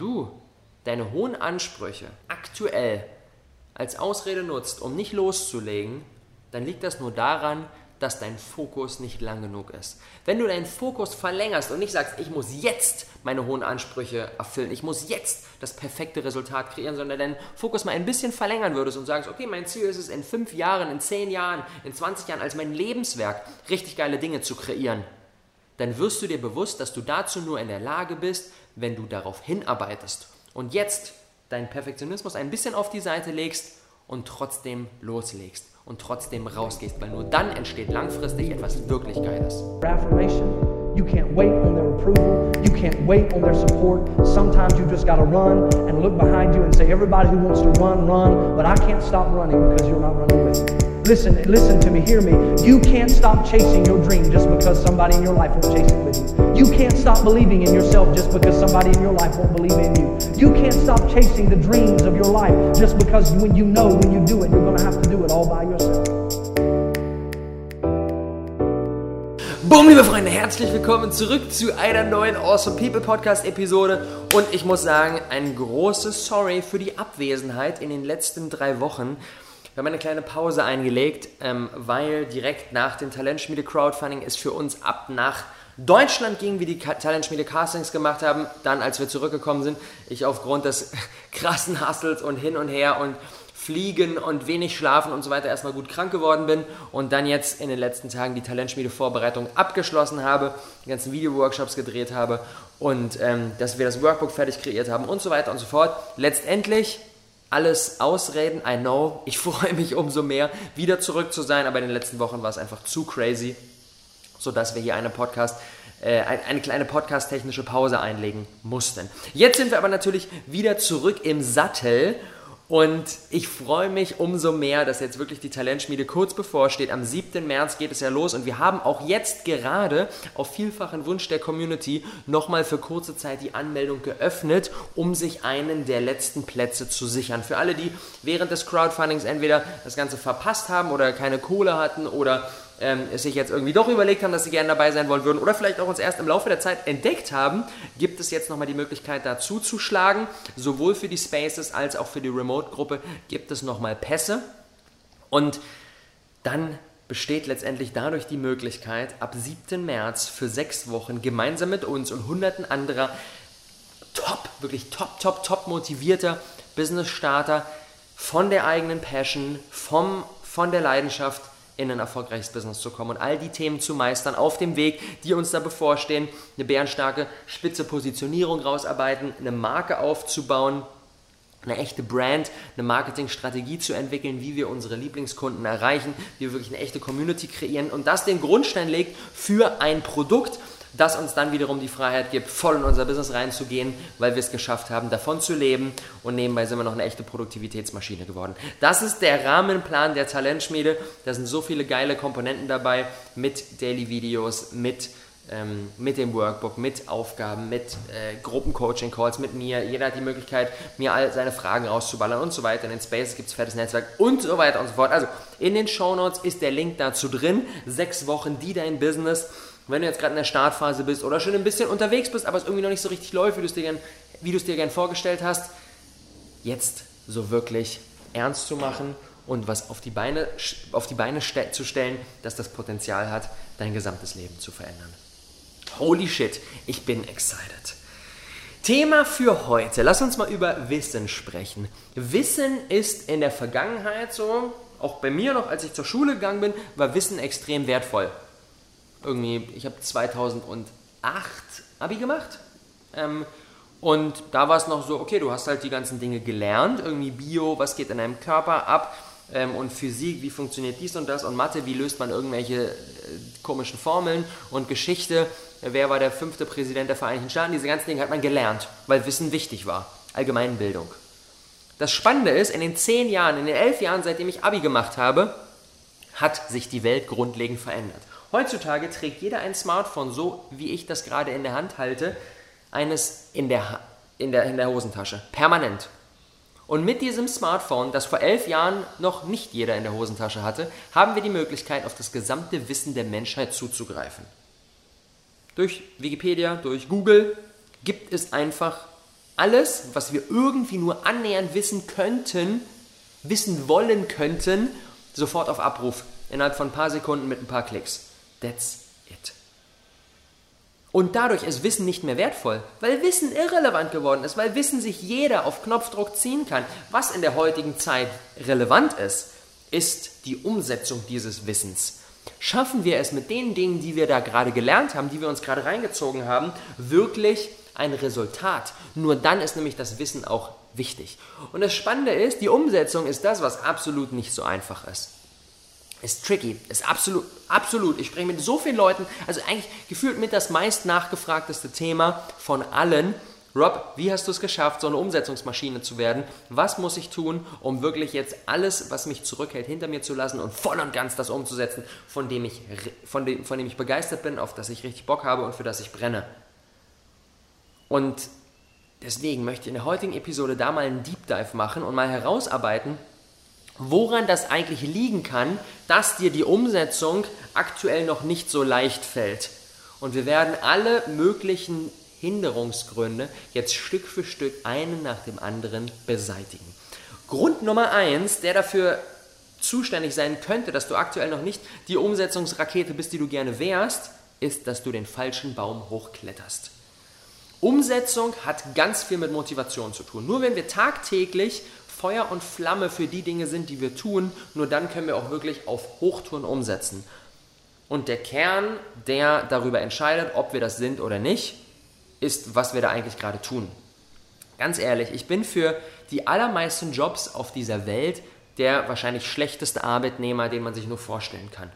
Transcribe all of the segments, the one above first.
du deine hohen Ansprüche aktuell als Ausrede nutzt, um nicht loszulegen, dann liegt das nur daran, dass dein Fokus nicht lang genug ist. Wenn du deinen Fokus verlängerst und nicht sagst, ich muss jetzt meine hohen Ansprüche erfüllen, ich muss jetzt das perfekte Resultat kreieren, sondern deinen Fokus mal ein bisschen verlängern würdest und sagst, okay, mein Ziel ist es, in fünf Jahren, in zehn Jahren, in 20 Jahren als mein Lebenswerk richtig geile Dinge zu kreieren, dann wirst du dir bewusst, dass du dazu nur in der Lage bist, wenn du darauf hinarbeitest und jetzt deinen Perfektionismus ein bisschen auf die Seite legst und trotzdem loslegst und trotzdem rausgehst, weil nur dann entsteht langfristig etwas wirklich Geiles. You can't wait on their approval. You can't wait on their support. Sometimes you just got to run and look behind you and say, everybody who wants to run, run. But I can't stop running because you're not running with me. Listen, listen to me, hear me. You can't stop chasing your dream just because somebody in your life won't chase it with you. You can't stop believing in yourself just because somebody in your life won't believe in you. You can't stop chasing the dreams of your life just because when you know when you do it, you're going to have to do it all by yourself. Boom, liebe Freunde, herzlich willkommen zurück zu einer neuen Awesome People Podcast Episode. Und ich muss sagen, ein großes Sorry für die Abwesenheit in den letzten drei Wochen. Wir haben eine kleine Pause eingelegt, ähm, weil direkt nach dem Talentschmiede Crowdfunding es für uns ab nach Deutschland ging, wie die Talentschmiede Castings gemacht haben. Dann, als wir zurückgekommen sind, ich aufgrund des krassen Hustles und hin und her und Fliegen und wenig Schlafen und so weiter erstmal gut krank geworden bin und dann jetzt in den letzten Tagen die Talentschmiede-Vorbereitung abgeschlossen habe, die ganzen Video-Workshops gedreht habe und ähm, dass wir das Workbook fertig kreiert haben und so weiter und so fort. Letztendlich alles Ausreden, I know. Ich freue mich umso mehr, wieder zurück zu sein, aber in den letzten Wochen war es einfach zu crazy, sodass wir hier eine Podcast äh, ein- eine kleine podcast-technische Pause einlegen mussten. Jetzt sind wir aber natürlich wieder zurück im Sattel und ich freue mich umso mehr, dass jetzt wirklich die Talentschmiede kurz bevorsteht. Am 7. März geht es ja los und wir haben auch jetzt gerade auf vielfachen Wunsch der Community nochmal für kurze Zeit die Anmeldung geöffnet, um sich einen der letzten Plätze zu sichern. Für alle, die während des Crowdfundings entweder das Ganze verpasst haben oder keine Kohle hatten oder ähm, sich jetzt irgendwie doch überlegt haben, dass sie gerne dabei sein wollen würden oder vielleicht auch uns erst im Laufe der Zeit entdeckt haben, gibt es jetzt nochmal die Möglichkeit, da zuzuschlagen. Sowohl für die Spaces als auch für die Remote-Gruppe gibt es nochmal Pässe. Und dann besteht letztendlich dadurch die Möglichkeit, ab 7. März für sechs Wochen gemeinsam mit uns und hunderten anderer top, wirklich top, top, top motivierter Business-Starter von der eigenen Passion, vom, von der Leidenschaft in ein erfolgreiches Business zu kommen und all die Themen zu meistern auf dem Weg, die uns da bevorstehen, eine bärenstarke, spitze Positionierung rausarbeiten, eine Marke aufzubauen, eine echte Brand, eine Marketingstrategie zu entwickeln, wie wir unsere Lieblingskunden erreichen, wie wir wirklich eine echte Community kreieren und das den Grundstein legt für ein Produkt, das uns dann wiederum die Freiheit gibt, voll in unser Business reinzugehen, weil wir es geschafft haben, davon zu leben und nebenbei sind wir noch eine echte Produktivitätsmaschine geworden. Das ist der Rahmenplan der Talentschmiede. Da sind so viele geile Komponenten dabei mit Daily Videos, mit ähm, mit dem Workbook, mit Aufgaben, mit äh, Gruppencoaching-Calls, mit mir. Jeder hat die Möglichkeit, mir all seine Fragen rauszuballern und so weiter. In den Spaces gibt es fettes Netzwerk und so weiter und so fort. Also in den Shownotes ist der Link dazu drin. Sechs Wochen, die dein Business. Wenn du jetzt gerade in der Startphase bist oder schon ein bisschen unterwegs bist, aber es irgendwie noch nicht so richtig läuft, wie du es dir gern, wie du es dir gern vorgestellt hast, jetzt so wirklich ernst zu machen und was auf die Beine, auf die Beine ste zu stellen, dass das Potenzial hat, dein gesamtes Leben zu verändern. Holy shit, ich bin excited. Thema für heute. Lass uns mal über Wissen sprechen. Wissen ist in der Vergangenheit so, auch bei mir noch, als ich zur Schule gegangen bin, war Wissen extrem wertvoll. Irgendwie, ich habe 2008 Abi gemacht. Ähm, und da war es noch so, okay, du hast halt die ganzen Dinge gelernt, irgendwie Bio, was geht in deinem Körper ab ähm, und Physik, wie funktioniert dies und das und Mathe, wie löst man irgendwelche äh, komischen Formeln und Geschichte, wer war der fünfte Präsident der Vereinigten Staaten, diese ganzen Dinge hat man gelernt, weil Wissen wichtig war, Allgemeinbildung. Das Spannende ist, in den zehn Jahren, in den elf Jahren, seitdem ich Abi gemacht habe, hat sich die Welt grundlegend verändert. Heutzutage trägt jeder ein Smartphone, so wie ich das gerade in der Hand halte, eines in der, in der, in der Hosentasche, permanent. Und mit diesem Smartphone, das vor elf Jahren noch nicht jeder in der Hosentasche hatte, haben wir die Möglichkeit, auf das gesamte Wissen der Menschheit zuzugreifen. Durch Wikipedia, durch Google gibt es einfach alles, was wir irgendwie nur annähernd wissen könnten, wissen wollen könnten, sofort auf Abruf. Innerhalb von ein paar Sekunden mit ein paar Klicks. That's it. Und dadurch ist Wissen nicht mehr wertvoll, weil Wissen irrelevant geworden ist, weil Wissen sich jeder auf Knopfdruck ziehen kann. Was in der heutigen Zeit relevant ist, ist die Umsetzung dieses Wissens. Schaffen wir es mit den Dingen, die wir da gerade gelernt haben, die wir uns gerade reingezogen haben, wirklich ein Resultat. Nur dann ist nämlich das Wissen auch wichtig. Und das Spannende ist, die Umsetzung ist das, was absolut nicht so einfach ist. Ist tricky, ist absolut, absolut. Ich spreche mit so vielen Leuten, also eigentlich gefühlt mit das meist nachgefragteste Thema von allen. Rob, wie hast du es geschafft, so eine Umsetzungsmaschine zu werden? Was muss ich tun, um wirklich jetzt alles, was mich zurückhält, hinter mir zu lassen und voll und ganz das umzusetzen, von dem ich, von dem, von dem ich begeistert bin, auf das ich richtig Bock habe und für das ich brenne? Und deswegen möchte ich in der heutigen Episode da mal einen Deep Dive machen und mal herausarbeiten, woran das eigentlich liegen kann, dass dir die Umsetzung aktuell noch nicht so leicht fällt. Und wir werden alle möglichen Hinderungsgründe jetzt Stück für Stück einen nach dem anderen beseitigen. Grund Nummer eins, der dafür zuständig sein könnte, dass du aktuell noch nicht die Umsetzungsrakete bist, die du gerne wärst, ist, dass du den falschen Baum hochkletterst. Umsetzung hat ganz viel mit Motivation zu tun. Nur wenn wir tagtäglich Feuer und Flamme für die Dinge sind, die wir tun, nur dann können wir auch wirklich auf Hochtouren umsetzen. Und der Kern, der darüber entscheidet, ob wir das sind oder nicht, ist, was wir da eigentlich gerade tun. Ganz ehrlich, ich bin für die allermeisten Jobs auf dieser Welt der wahrscheinlich schlechteste Arbeitnehmer, den man sich nur vorstellen kann.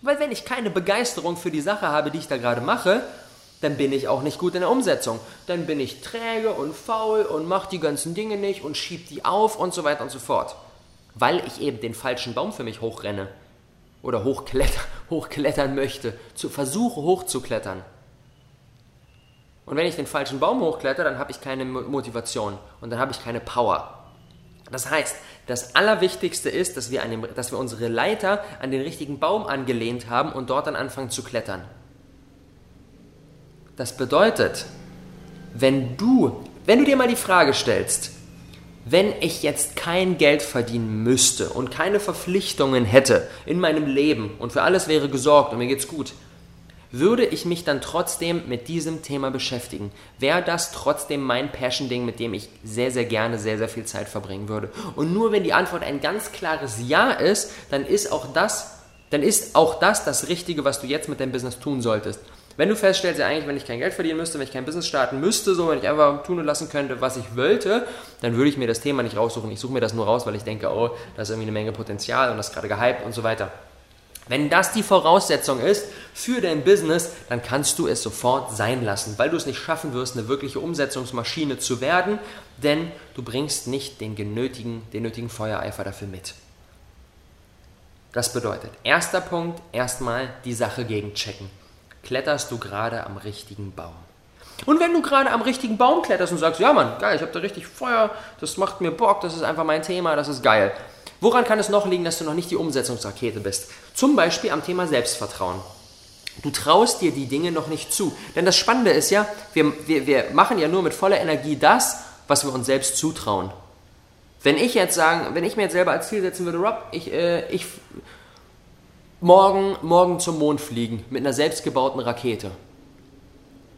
Weil wenn ich keine Begeisterung für die Sache habe, die ich da gerade mache, dann bin ich auch nicht gut in der Umsetzung. Dann bin ich träge und faul und mache die ganzen Dinge nicht und schieb die auf und so weiter und so fort. Weil ich eben den falschen Baum für mich hochrenne oder hochkletter, hochklettern möchte, zu versuche hochzuklettern. Und wenn ich den falschen Baum hochkletter, dann habe ich keine Motivation und dann habe ich keine Power. Das heißt, das Allerwichtigste ist, dass wir, dem, dass wir unsere Leiter an den richtigen Baum angelehnt haben und dort dann anfangen zu klettern. Das bedeutet, wenn du, wenn du dir mal die Frage stellst, wenn ich jetzt kein Geld verdienen müsste und keine Verpflichtungen hätte in meinem Leben und für alles wäre gesorgt und mir geht's gut, würde ich mich dann trotzdem mit diesem Thema beschäftigen? Wäre das trotzdem mein Passion-Ding, mit dem ich sehr, sehr gerne sehr, sehr viel Zeit verbringen würde? Und nur wenn die Antwort ein ganz klares Ja ist, dann ist auch das, dann ist auch das das Richtige, was du jetzt mit deinem Business tun solltest. Wenn du feststellst, ja eigentlich, wenn ich kein Geld verdienen müsste, wenn ich kein Business starten müsste, so wenn ich einfach tun und lassen könnte, was ich wollte, dann würde ich mir das Thema nicht raussuchen. Ich suche mir das nur raus, weil ich denke, oh, da ist irgendwie eine Menge Potenzial und das ist gerade gehypt und so weiter. Wenn das die Voraussetzung ist für dein Business, dann kannst du es sofort sein lassen, weil du es nicht schaffen wirst, eine wirkliche Umsetzungsmaschine zu werden, denn du bringst nicht den, genötigen, den nötigen Feuereifer dafür mit. Das bedeutet, erster Punkt, erstmal die Sache gegenchecken kletterst du gerade am richtigen Baum. Und wenn du gerade am richtigen Baum kletterst und sagst, ja Mann, geil, ich habe da richtig Feuer, das macht mir Bock, das ist einfach mein Thema, das ist geil. Woran kann es noch liegen, dass du noch nicht die Umsetzungsrakete bist? Zum Beispiel am Thema Selbstvertrauen. Du traust dir die Dinge noch nicht zu. Denn das Spannende ist ja, wir, wir, wir machen ja nur mit voller Energie das, was wir uns selbst zutrauen. Wenn ich jetzt sagen, wenn ich mir jetzt selber als Ziel setzen würde, Rob, ich, äh, ich morgen, morgen zum Mond fliegen mit einer selbstgebauten Rakete.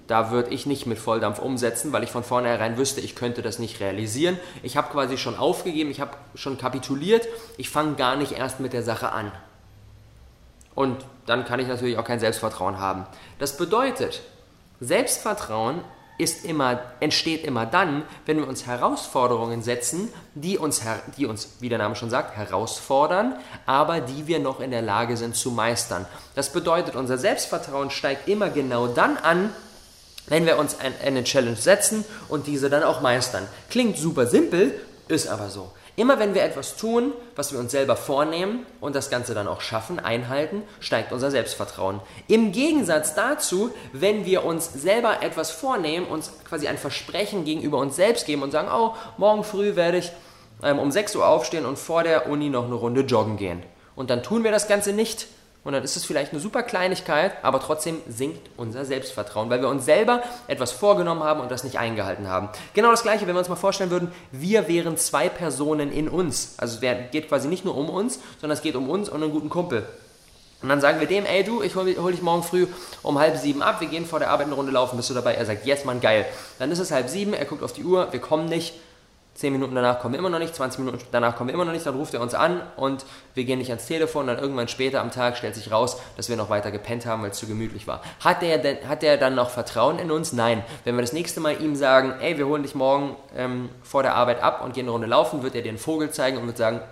Da würde ich nicht mit Volldampf umsetzen, weil ich von vornherein wüsste, ich könnte das nicht realisieren. Ich habe quasi schon aufgegeben, ich habe schon kapituliert, ich fange gar nicht erst mit der Sache an. Und dann kann ich natürlich auch kein Selbstvertrauen haben. Das bedeutet, Selbstvertrauen ist immer, entsteht immer dann, wenn wir uns Herausforderungen setzen, die uns, die uns, wie der Name schon sagt, herausfordern, aber die wir noch in der Lage sind zu meistern. Das bedeutet, unser Selbstvertrauen steigt immer genau dann an, wenn wir uns eine Challenge setzen und diese dann auch meistern. Klingt super simpel, ist aber so. Immer wenn wir etwas tun, was wir uns selber vornehmen und das Ganze dann auch schaffen, einhalten, steigt unser Selbstvertrauen. Im Gegensatz dazu, wenn wir uns selber etwas vornehmen, uns quasi ein Versprechen gegenüber uns selbst geben und sagen, oh, morgen früh werde ich ähm, um 6 Uhr aufstehen und vor der Uni noch eine Runde joggen gehen. Und dann tun wir das Ganze nicht, Und dann ist es vielleicht eine super Kleinigkeit, aber trotzdem sinkt unser Selbstvertrauen, weil wir uns selber etwas vorgenommen haben und das nicht eingehalten haben. Genau das gleiche, wenn wir uns mal vorstellen würden, wir wären zwei Personen in uns. Also es geht quasi nicht nur um uns, sondern es geht um uns und einen guten Kumpel. Und dann sagen wir dem, ey du, ich hole hol dich morgen früh um halb sieben ab, wir gehen vor der Arbeit eine Runde laufen, bist du dabei? Er sagt, yes, Mann, geil. Dann ist es halb sieben, er guckt auf die Uhr, wir kommen nicht. Zehn Minuten danach kommen wir immer noch nicht, 20 Minuten danach kommen wir immer noch nicht, dann ruft er uns an und wir gehen nicht ans Telefon. Dann irgendwann später am Tag stellt sich raus, dass wir noch weiter gepennt haben, weil es zu gemütlich war. Hat der dann noch Vertrauen in uns? Nein. Wenn wir das nächste Mal ihm sagen, ey, wir holen dich morgen ähm, vor der Arbeit ab und gehen eine Runde laufen, wird er dir einen Vogel zeigen und wird sagen,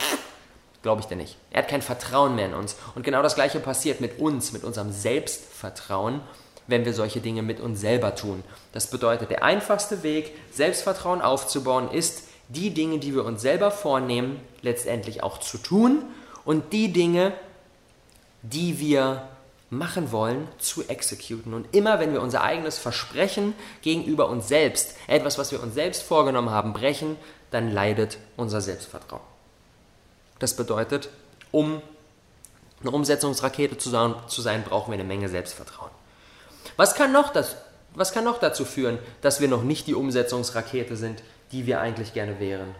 glaube ich dir nicht. Er hat kein Vertrauen mehr in uns. Und genau das Gleiche passiert mit uns, mit unserem Selbstvertrauen, wenn wir solche Dinge mit uns selber tun. Das bedeutet, der einfachste Weg, Selbstvertrauen aufzubauen, ist, die Dinge, die wir uns selber vornehmen, letztendlich auch zu tun und die Dinge, die wir machen wollen, zu exekutieren. Und immer wenn wir unser eigenes Versprechen gegenüber uns selbst, etwas, was wir uns selbst vorgenommen haben, brechen, dann leidet unser Selbstvertrauen. Das bedeutet, um eine Umsetzungsrakete zu sein, zu sein brauchen wir eine Menge Selbstvertrauen. Was kann, noch das, was kann noch dazu führen, dass wir noch nicht die Umsetzungsrakete sind, die wir eigentlich gerne wären?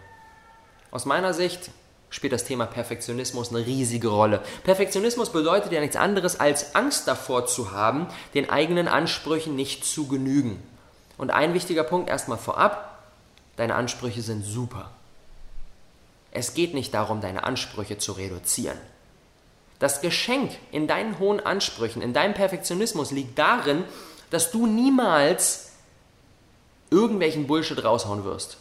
Aus meiner Sicht spielt das Thema Perfektionismus eine riesige Rolle. Perfektionismus bedeutet ja nichts anderes, als Angst davor zu haben, den eigenen Ansprüchen nicht zu genügen. Und ein wichtiger Punkt erstmal vorab, deine Ansprüche sind super. Es geht nicht darum, deine Ansprüche zu reduzieren. Das Geschenk in deinen hohen Ansprüchen, in deinem Perfektionismus liegt darin, dass du niemals irgendwelchen Bullshit raushauen wirst.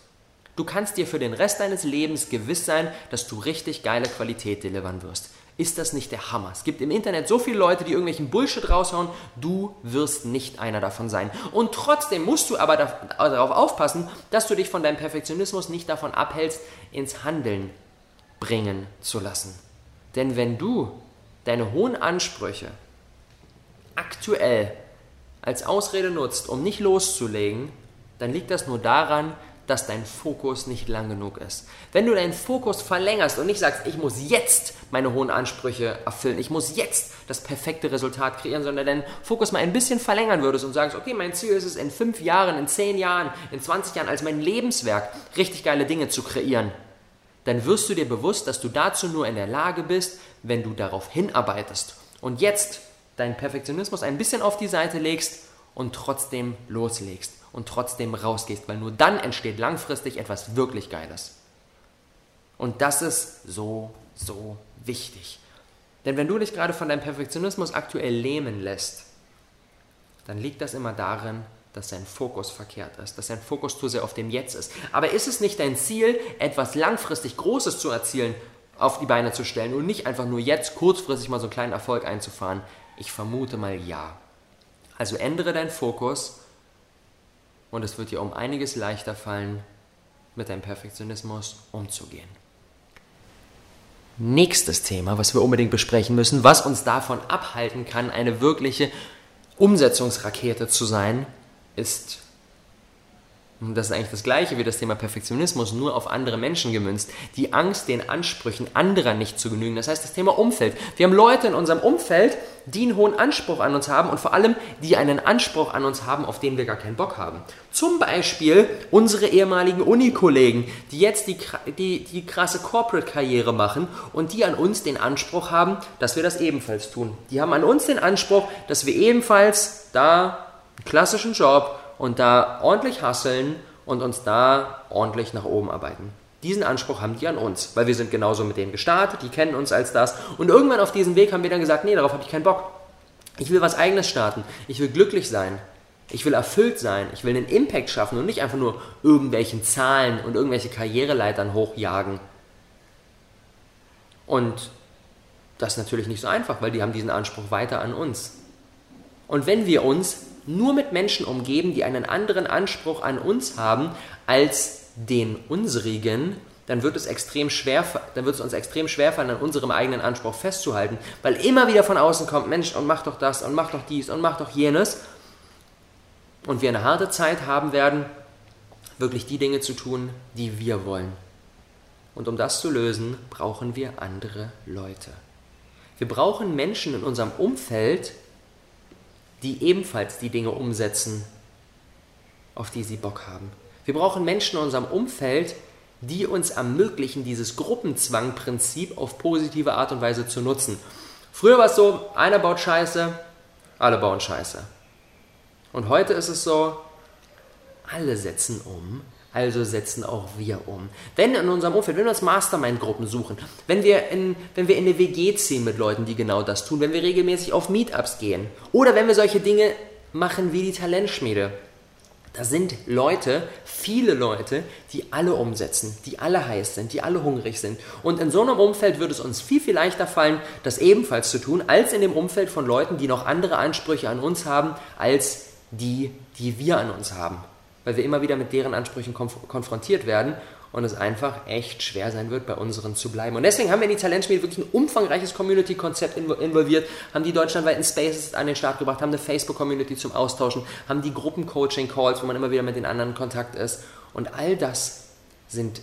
Du kannst dir für den Rest deines Lebens gewiss sein, dass du richtig geile Qualität delivern wirst. Ist das nicht der Hammer? Es gibt im Internet so viele Leute, die irgendwelchen Bullshit raushauen. Du wirst nicht einer davon sein. Und trotzdem musst du aber darauf aufpassen, dass du dich von deinem Perfektionismus nicht davon abhältst, ins Handeln bringen zu lassen. Denn wenn du deine hohen Ansprüche aktuell als Ausrede nutzt, um nicht loszulegen, dann liegt das nur daran, dass dein Fokus nicht lang genug ist. Wenn du deinen Fokus verlängerst und nicht sagst, ich muss jetzt meine hohen Ansprüche erfüllen, ich muss jetzt das perfekte Resultat kreieren, sondern deinen Fokus mal ein bisschen verlängern würdest und sagst, okay, mein Ziel ist es, in fünf Jahren, in zehn Jahren, in 20 Jahren als mein Lebenswerk richtig geile Dinge zu kreieren, dann wirst du dir bewusst, dass du dazu nur in der Lage bist, wenn du darauf hinarbeitest und jetzt deinen Perfektionismus ein bisschen auf die Seite legst und trotzdem loslegst und trotzdem rausgehst, weil nur dann entsteht langfristig etwas wirklich Geiles. Und das ist so, so wichtig. Denn wenn du dich gerade von deinem Perfektionismus aktuell lähmen lässt, dann liegt das immer darin, dass dein Fokus verkehrt ist, dass dein Fokus zu sehr auf dem Jetzt ist. Aber ist es nicht dein Ziel, etwas langfristig Großes zu erzielen, auf die Beine zu stellen und nicht einfach nur jetzt kurzfristig mal so einen kleinen Erfolg einzufahren? Ich vermute mal ja. Also ändere deinen Fokus und es wird dir um einiges leichter fallen, mit deinem Perfektionismus umzugehen. Nächstes Thema, was wir unbedingt besprechen müssen, was uns davon abhalten kann, eine wirkliche Umsetzungsrakete zu sein, ist und das ist eigentlich das gleiche wie das Thema Perfektionismus, nur auf andere Menschen gemünzt. Die Angst, den Ansprüchen anderer nicht zu genügen. Das heißt, das Thema Umfeld. Wir haben Leute in unserem Umfeld, die einen hohen Anspruch an uns haben und vor allem, die einen Anspruch an uns haben, auf den wir gar keinen Bock haben. Zum Beispiel unsere ehemaligen Unikollegen, die jetzt die, die, die krasse Corporate-Karriere machen und die an uns den Anspruch haben, dass wir das ebenfalls tun. Die haben an uns den Anspruch, dass wir ebenfalls da einen klassischen Job und da ordentlich hasseln und uns da ordentlich nach oben arbeiten. Diesen Anspruch haben die an uns, weil wir sind genauso mit denen gestartet, die kennen uns als das. Und irgendwann auf diesem Weg haben wir dann gesagt, nee, darauf habe ich keinen Bock. Ich will was eigenes starten. Ich will glücklich sein. Ich will erfüllt sein. Ich will einen Impact schaffen und nicht einfach nur irgendwelchen Zahlen und irgendwelche Karriereleitern hochjagen. Und das ist natürlich nicht so einfach, weil die haben diesen Anspruch weiter an uns. Und wenn wir uns nur mit Menschen umgeben, die einen anderen Anspruch an uns haben als den unsrigen, dann wird es extrem schwer, dann wird es uns extrem schwer fallen, an unserem eigenen Anspruch festzuhalten, weil immer wieder von außen kommt, Mensch, und mach doch das und mach doch dies und mach doch jenes. Und wir eine harte Zeit haben werden, wirklich die Dinge zu tun, die wir wollen. Und um das zu lösen, brauchen wir andere Leute. Wir brauchen Menschen in unserem Umfeld, die ebenfalls die Dinge umsetzen, auf die sie Bock haben. Wir brauchen Menschen in unserem Umfeld, die uns ermöglichen, dieses Gruppenzwangprinzip auf positive Art und Weise zu nutzen. Früher war es so, einer baut Scheiße, alle bauen Scheiße. Und heute ist es so, alle setzen um, also setzen auch wir um. Wenn in unserem Umfeld, wenn wir uns Mastermind-Gruppen suchen, wenn wir, in, wenn wir in eine WG ziehen mit Leuten, die genau das tun, wenn wir regelmäßig auf Meetups gehen oder wenn wir solche Dinge machen wie die Talentschmiede, da sind Leute, viele Leute, die alle umsetzen, die alle heiß sind, die alle hungrig sind. Und in so einem Umfeld würde es uns viel, viel leichter fallen, das ebenfalls zu tun, als in dem Umfeld von Leuten, die noch andere Ansprüche an uns haben, als die, die wir an uns haben weil wir immer wieder mit deren Ansprüchen konf konfrontiert werden und es einfach echt schwer sein wird, bei unseren zu bleiben. Und deswegen haben wir in die Talentschmiede wirklich ein umfangreiches Community-Konzept involviert, haben die deutschlandweiten Spaces an den Start gebracht, haben eine Facebook-Community zum Austauschen, haben die Gruppen-Coaching-Calls, wo man immer wieder mit den anderen in Kontakt ist. Und all das sind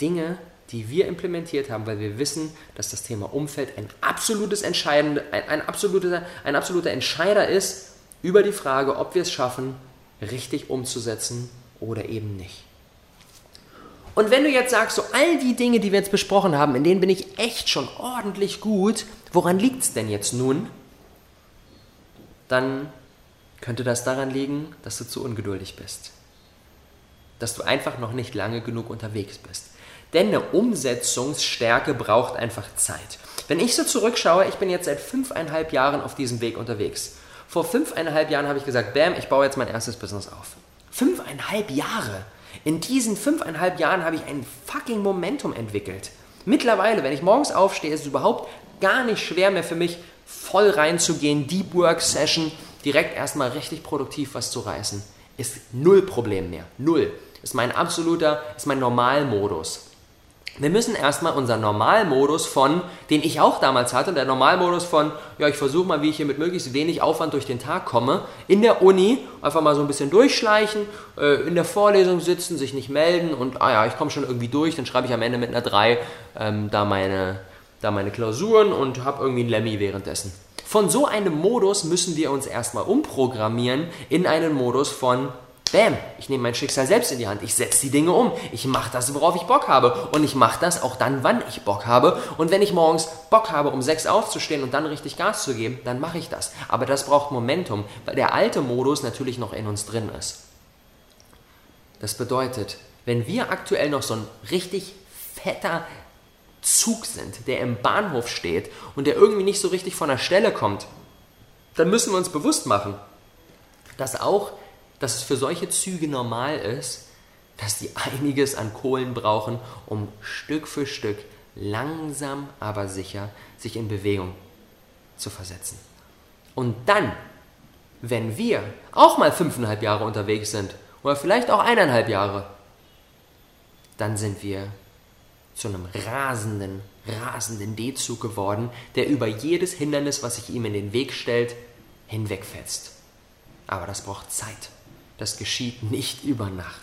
Dinge, die wir implementiert haben, weil wir wissen, dass das Thema Umfeld ein absolutes Entscheidende, ein, ein, absoluter, ein absoluter Entscheider ist über die Frage, ob wir es schaffen, richtig umzusetzen oder eben nicht. Und wenn du jetzt sagst, so all die Dinge, die wir jetzt besprochen haben, in denen bin ich echt schon ordentlich gut, woran liegt es denn jetzt nun? Dann könnte das daran liegen, dass du zu ungeduldig bist. Dass du einfach noch nicht lange genug unterwegs bist. Denn eine Umsetzungsstärke braucht einfach Zeit. Wenn ich so zurückschaue, ich bin jetzt seit fünfeinhalb Jahren auf diesem Weg unterwegs. Vor fünfeinhalb Jahren habe ich gesagt, bam, ich baue jetzt mein erstes Business auf. Fünfeinhalb Jahre. In diesen fünfeinhalb Jahren habe ich ein fucking Momentum entwickelt. Mittlerweile, wenn ich morgens aufstehe, ist es überhaupt gar nicht schwer mehr für mich, voll reinzugehen, Deep Work Session, direkt erstmal richtig produktiv was zu reißen. Ist null Problem mehr. Null. Ist mein absoluter, ist mein Normalmodus. Wir müssen erstmal unseren Normalmodus von, den ich auch damals hatte, der Normalmodus von, ja, ich versuche mal, wie ich hier mit möglichst wenig Aufwand durch den Tag komme, in der Uni einfach mal so ein bisschen durchschleichen, äh, in der Vorlesung sitzen, sich nicht melden und, ah ja, ich komme schon irgendwie durch, dann schreibe ich am Ende mit einer 3 ähm, da, meine, da meine Klausuren und habe irgendwie ein Lemmy währenddessen. Von so einem Modus müssen wir uns erstmal umprogrammieren in einen Modus von, Bam, ich nehme mein Schicksal selbst in die Hand. Ich setze die Dinge um. Ich mache das, worauf ich Bock habe. Und ich mache das auch dann, wann ich Bock habe. Und wenn ich morgens Bock habe, um sechs aufzustehen und dann richtig Gas zu geben, dann mache ich das. Aber das braucht Momentum, weil der alte Modus natürlich noch in uns drin ist. Das bedeutet, wenn wir aktuell noch so ein richtig fetter Zug sind, der im Bahnhof steht und der irgendwie nicht so richtig von der Stelle kommt, dann müssen wir uns bewusst machen, dass auch dass es für solche Züge normal ist, dass die einiges an Kohlen brauchen, um Stück für Stück langsam aber sicher sich in Bewegung zu versetzen. Und dann, wenn wir auch mal fünfeinhalb Jahre unterwegs sind oder vielleicht auch eineinhalb Jahre, dann sind wir zu einem rasenden, rasenden D-Zug geworden, der über jedes Hindernis, was sich ihm in den Weg stellt, hinwegfetzt. Aber das braucht Zeit. Das geschieht nicht über Nacht.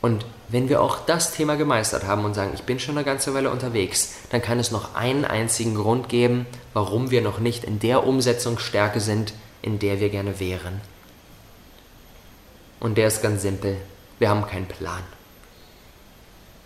Und wenn wir auch das Thema gemeistert haben und sagen, ich bin schon eine ganze Weile unterwegs, dann kann es noch einen einzigen Grund geben, warum wir noch nicht in der Umsetzungsstärke sind, in der wir gerne wären. Und der ist ganz simpel. Wir haben keinen Plan.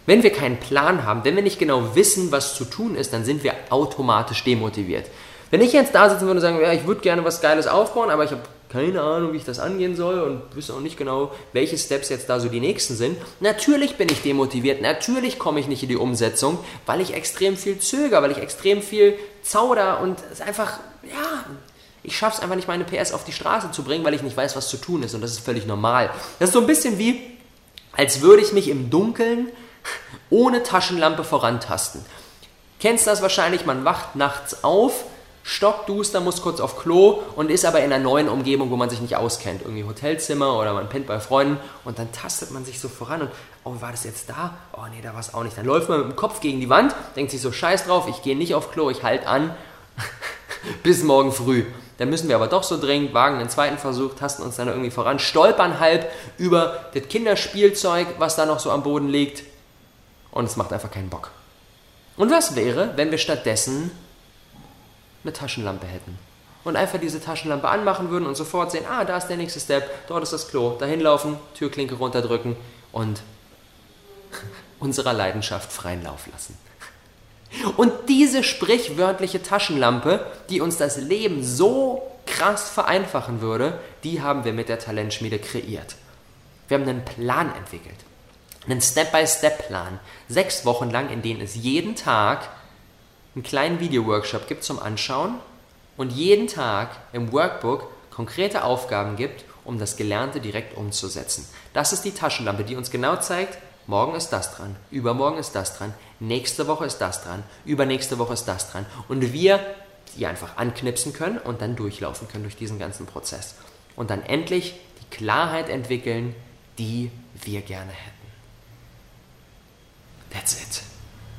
Wenn wir keinen Plan haben, wenn wir nicht genau wissen, was zu tun ist, dann sind wir automatisch demotiviert. Wenn ich jetzt da sitzen würde und sagen, ja, ich würde gerne was Geiles aufbauen, aber ich habe keine Ahnung, wie ich das angehen soll und wüsste auch nicht genau, welche Steps jetzt da so die nächsten sind. Natürlich bin ich demotiviert, natürlich komme ich nicht in die Umsetzung, weil ich extrem viel zöger, weil ich extrem viel zauder und es einfach, ja, ich schaffe es einfach nicht, meine PS auf die Straße zu bringen, weil ich nicht weiß, was zu tun ist und das ist völlig normal. Das ist so ein bisschen wie, als würde ich mich im Dunkeln ohne Taschenlampe vorantasten. Kennst das wahrscheinlich, man wacht nachts auf, stockduster, muss kurz auf Klo und ist aber in einer neuen Umgebung, wo man sich nicht auskennt. Irgendwie Hotelzimmer oder man pennt bei Freunden und dann tastet man sich so voran und, oh, war das jetzt da? Oh nee, da war es auch nicht. Dann läuft man mit dem Kopf gegen die Wand, denkt sich so, scheiß drauf, ich gehe nicht auf Klo, ich halte an bis morgen früh. Dann müssen wir aber doch so dringend, wagen einen zweiten Versuch, tasten uns dann irgendwie voran, stolpern halb über das Kinderspielzeug, was da noch so am Boden liegt und es macht einfach keinen Bock. Und was wäre, wenn wir stattdessen eine Taschenlampe hätten? Und einfach diese Taschenlampe anmachen würden und sofort sehen, ah, da ist der nächste Step, dort ist das Klo, dahin laufen, Türklinke runterdrücken und unserer Leidenschaft freien Lauf lassen. Und diese sprichwörtliche Taschenlampe, die uns das Leben so krass vereinfachen würde, die haben wir mit der Talentschmiede kreiert. Wir haben einen Plan entwickelt. Einen Step-by-Step-Plan. Sechs Wochen lang, in denen es jeden Tag einen kleinen Video-Workshop gibt zum Anschauen und jeden Tag im Workbook konkrete Aufgaben gibt, um das Gelernte direkt umzusetzen. Das ist die Taschenlampe, die uns genau zeigt, morgen ist das dran, übermorgen ist das dran, nächste Woche ist das dran, übernächste Woche ist das dran. Und wir die einfach anknipsen können und dann durchlaufen können durch diesen ganzen Prozess. Und dann endlich die Klarheit entwickeln, die wir gerne hätten. That's it.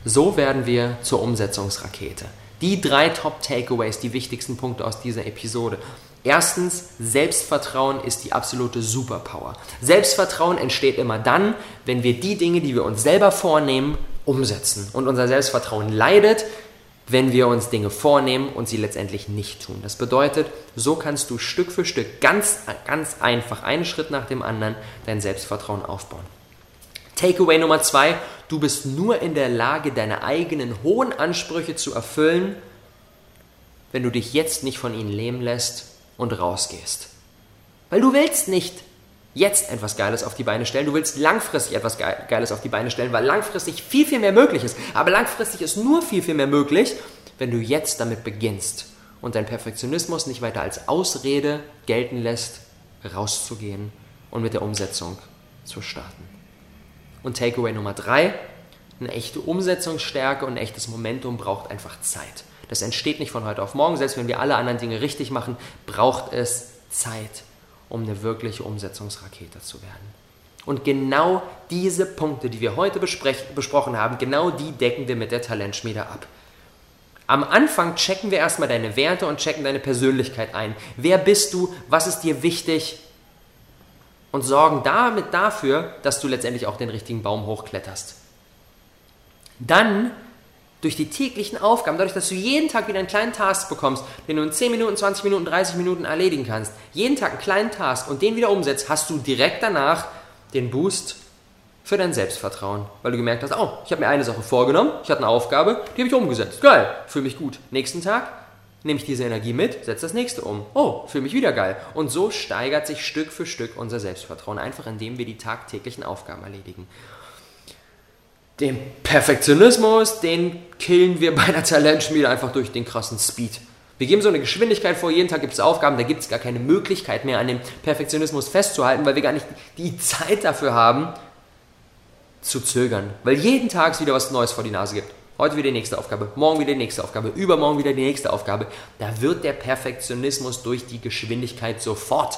So werden wir zur Umsetzungsrakete. Die drei Top-Takeaways, die wichtigsten Punkte aus dieser Episode. Erstens, Selbstvertrauen ist die absolute Superpower. Selbstvertrauen entsteht immer dann, wenn wir die Dinge, die wir uns selber vornehmen, umsetzen. Und unser Selbstvertrauen leidet, wenn wir uns Dinge vornehmen und sie letztendlich nicht tun. Das bedeutet, so kannst du Stück für Stück ganz, ganz einfach, einen Schritt nach dem anderen, dein Selbstvertrauen aufbauen. Takeaway Nummer zwei, du bist nur in der Lage, deine eigenen hohen Ansprüche zu erfüllen, wenn du dich jetzt nicht von ihnen lähmen lässt und rausgehst. Weil du willst nicht jetzt etwas Geiles auf die Beine stellen, du willst langfristig etwas Geiles auf die Beine stellen, weil langfristig viel, viel mehr möglich ist. Aber langfristig ist nur viel, viel mehr möglich, wenn du jetzt damit beginnst und deinen Perfektionismus nicht weiter als Ausrede gelten lässt, rauszugehen und mit der Umsetzung zu starten. Und Takeaway Nummer drei, eine echte Umsetzungsstärke und ein echtes Momentum braucht einfach Zeit. Das entsteht nicht von heute auf morgen. Selbst wenn wir alle anderen Dinge richtig machen, braucht es Zeit, um eine wirkliche Umsetzungsrakete zu werden. Und genau diese Punkte, die wir heute besprochen haben, genau die decken wir mit der Talentschmiede ab. Am Anfang checken wir erstmal deine Werte und checken deine Persönlichkeit ein. Wer bist du? Was ist dir wichtig? Und sorgen damit dafür, dass du letztendlich auch den richtigen Baum hochkletterst. Dann durch die täglichen Aufgaben, dadurch, dass du jeden Tag wieder einen kleinen Task bekommst, den du in 10 Minuten, 20 Minuten, 30 Minuten erledigen kannst, jeden Tag einen kleinen Task und den wieder umsetzt, hast du direkt danach den Boost für dein Selbstvertrauen, weil du gemerkt hast, oh, ich habe mir eine Sache vorgenommen, ich hatte eine Aufgabe, die habe ich umgesetzt. Geil, fühle mich gut. Nächsten Tag nehme ich diese Energie mit, setze das nächste um. Oh, fühle mich wieder geil. Und so steigert sich Stück für Stück unser Selbstvertrauen, einfach indem wir die tagtäglichen Aufgaben erledigen. Den Perfektionismus, den killen wir bei der Talentschmiede einfach durch den krassen Speed. Wir geben so eine Geschwindigkeit vor, jeden Tag gibt es Aufgaben, da gibt es gar keine Möglichkeit mehr an dem Perfektionismus festzuhalten, weil wir gar nicht die Zeit dafür haben, zu zögern. Weil jeden Tag es wieder was Neues vor die Nase gibt. Heute wieder die nächste Aufgabe, morgen wieder die nächste Aufgabe, übermorgen wieder die nächste Aufgabe. Da wird der Perfektionismus durch die Geschwindigkeit sofort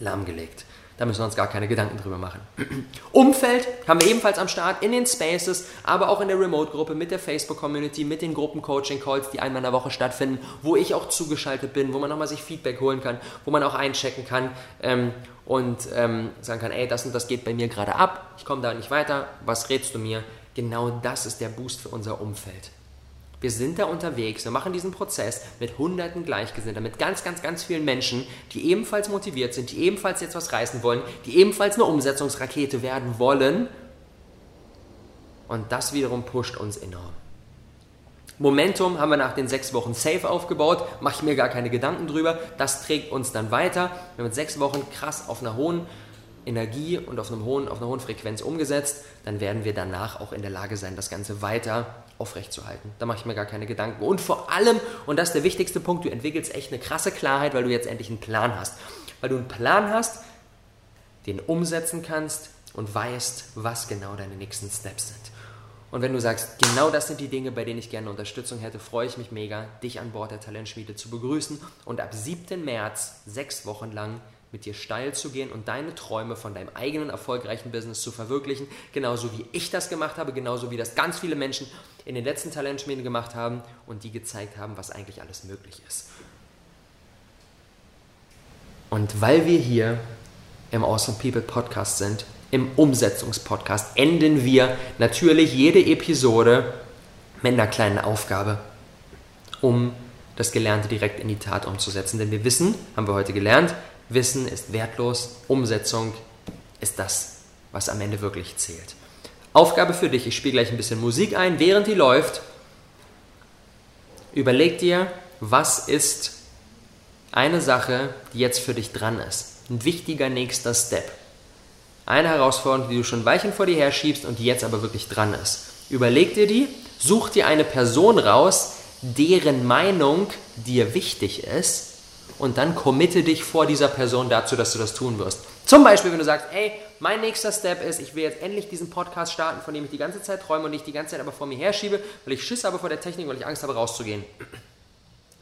lahmgelegt. Da müssen wir uns gar keine Gedanken drüber machen. Umfeld haben wir ebenfalls am Start in den Spaces, aber auch in der Remote-Gruppe mit der Facebook-Community, mit den Gruppen-Coaching-Calls, die einmal in der Woche stattfinden, wo ich auch zugeschaltet bin, wo man nochmal sich Feedback holen kann, wo man auch einchecken kann ähm, und ähm, sagen kann, ey, das und das geht bei mir gerade ab, ich komme da nicht weiter, was rätst du mir? Genau das ist der Boost für unser Umfeld. Wir sind da unterwegs, wir machen diesen Prozess mit hunderten Gleichgesinnten, mit ganz, ganz, ganz vielen Menschen, die ebenfalls motiviert sind, die ebenfalls jetzt was reißen wollen, die ebenfalls eine Umsetzungsrakete werden wollen. Und das wiederum pusht uns enorm. Momentum haben wir nach den sechs Wochen safe aufgebaut, mache ich mir gar keine Gedanken drüber. Das trägt uns dann weiter. Wir haben mit sechs Wochen krass auf einer hohen Energie und auf, einem hohen, auf einer hohen Frequenz umgesetzt, dann werden wir danach auch in der Lage sein, das Ganze weiter aufrechtzuerhalten. Da mache ich mir gar keine Gedanken. Und vor allem, und das ist der wichtigste Punkt, du entwickelst echt eine krasse Klarheit, weil du jetzt endlich einen Plan hast. Weil du einen Plan hast, den umsetzen kannst und weißt, was genau deine nächsten Steps sind. Und wenn du sagst, genau das sind die Dinge, bei denen ich gerne Unterstützung hätte, freue ich mich mega, dich an Bord der Talentschmiede zu begrüßen und ab 7. März sechs Wochen lang mit dir steil zu gehen und deine Träume von deinem eigenen erfolgreichen Business zu verwirklichen, genauso wie ich das gemacht habe, genauso wie das ganz viele Menschen in den letzten Talentschmieden gemacht haben und die gezeigt haben, was eigentlich alles möglich ist. Und weil wir hier im Awesome People Podcast sind, im Umsetzungspodcast, enden wir natürlich jede Episode mit einer kleinen Aufgabe, um das Gelernte direkt in die Tat umzusetzen. Denn wir wissen, haben wir heute gelernt, Wissen ist wertlos, Umsetzung ist das, was am Ende wirklich zählt. Aufgabe für dich, ich spiele gleich ein bisschen Musik ein, während die läuft. Überleg dir, was ist eine Sache, die jetzt für dich dran ist. Ein wichtiger nächster Step. Eine Herausforderung, die du schon Weichen vor dir herschiebst und die jetzt aber wirklich dran ist. Überleg dir die, such dir eine Person raus, deren Meinung dir wichtig ist und dann committe dich vor dieser Person dazu, dass du das tun wirst. Zum Beispiel, wenn du sagst, ey, mein nächster Step ist, ich will jetzt endlich diesen Podcast starten, von dem ich die ganze Zeit träume und nicht die ganze Zeit aber vor mir herschiebe, weil ich Schiss habe vor der Technik, weil ich Angst habe, rauszugehen.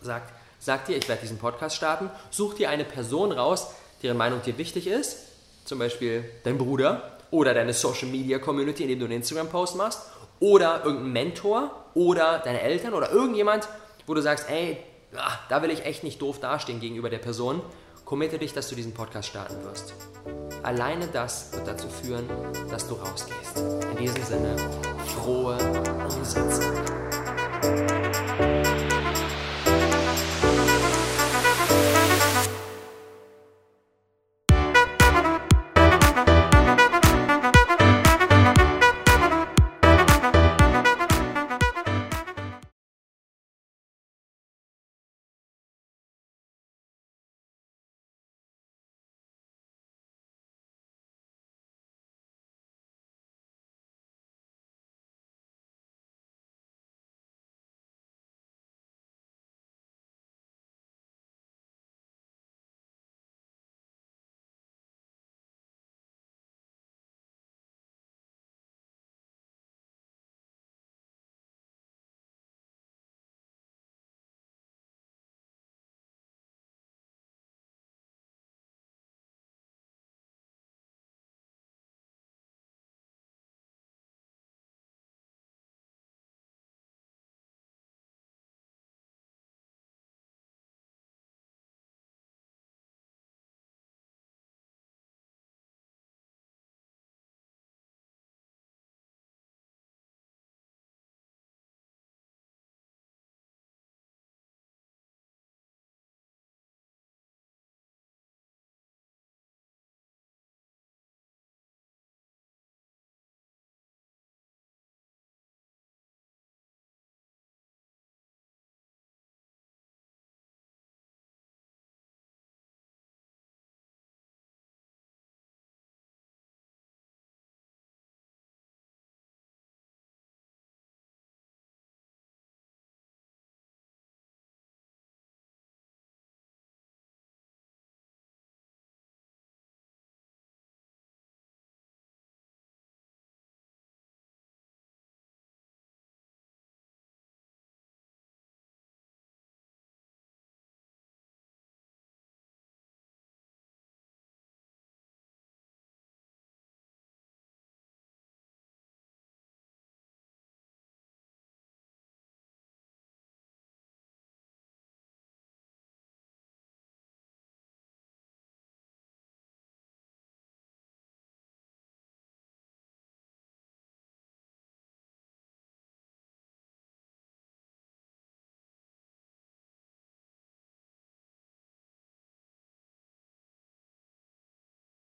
Sag, sag dir, ich werde diesen Podcast starten, such dir eine Person raus, deren Meinung dir wichtig ist, zum Beispiel dein Bruder oder deine Social Media Community, indem du einen Instagram-Post machst, oder irgendein Mentor oder deine Eltern oder irgendjemand, wo du sagst, ey, ach, da will ich echt nicht doof dastehen gegenüber der Person, committe dich, dass du diesen Podcast starten wirst. Alleine das wird dazu führen, dass du rausgehst. In diesem Sinne, frohe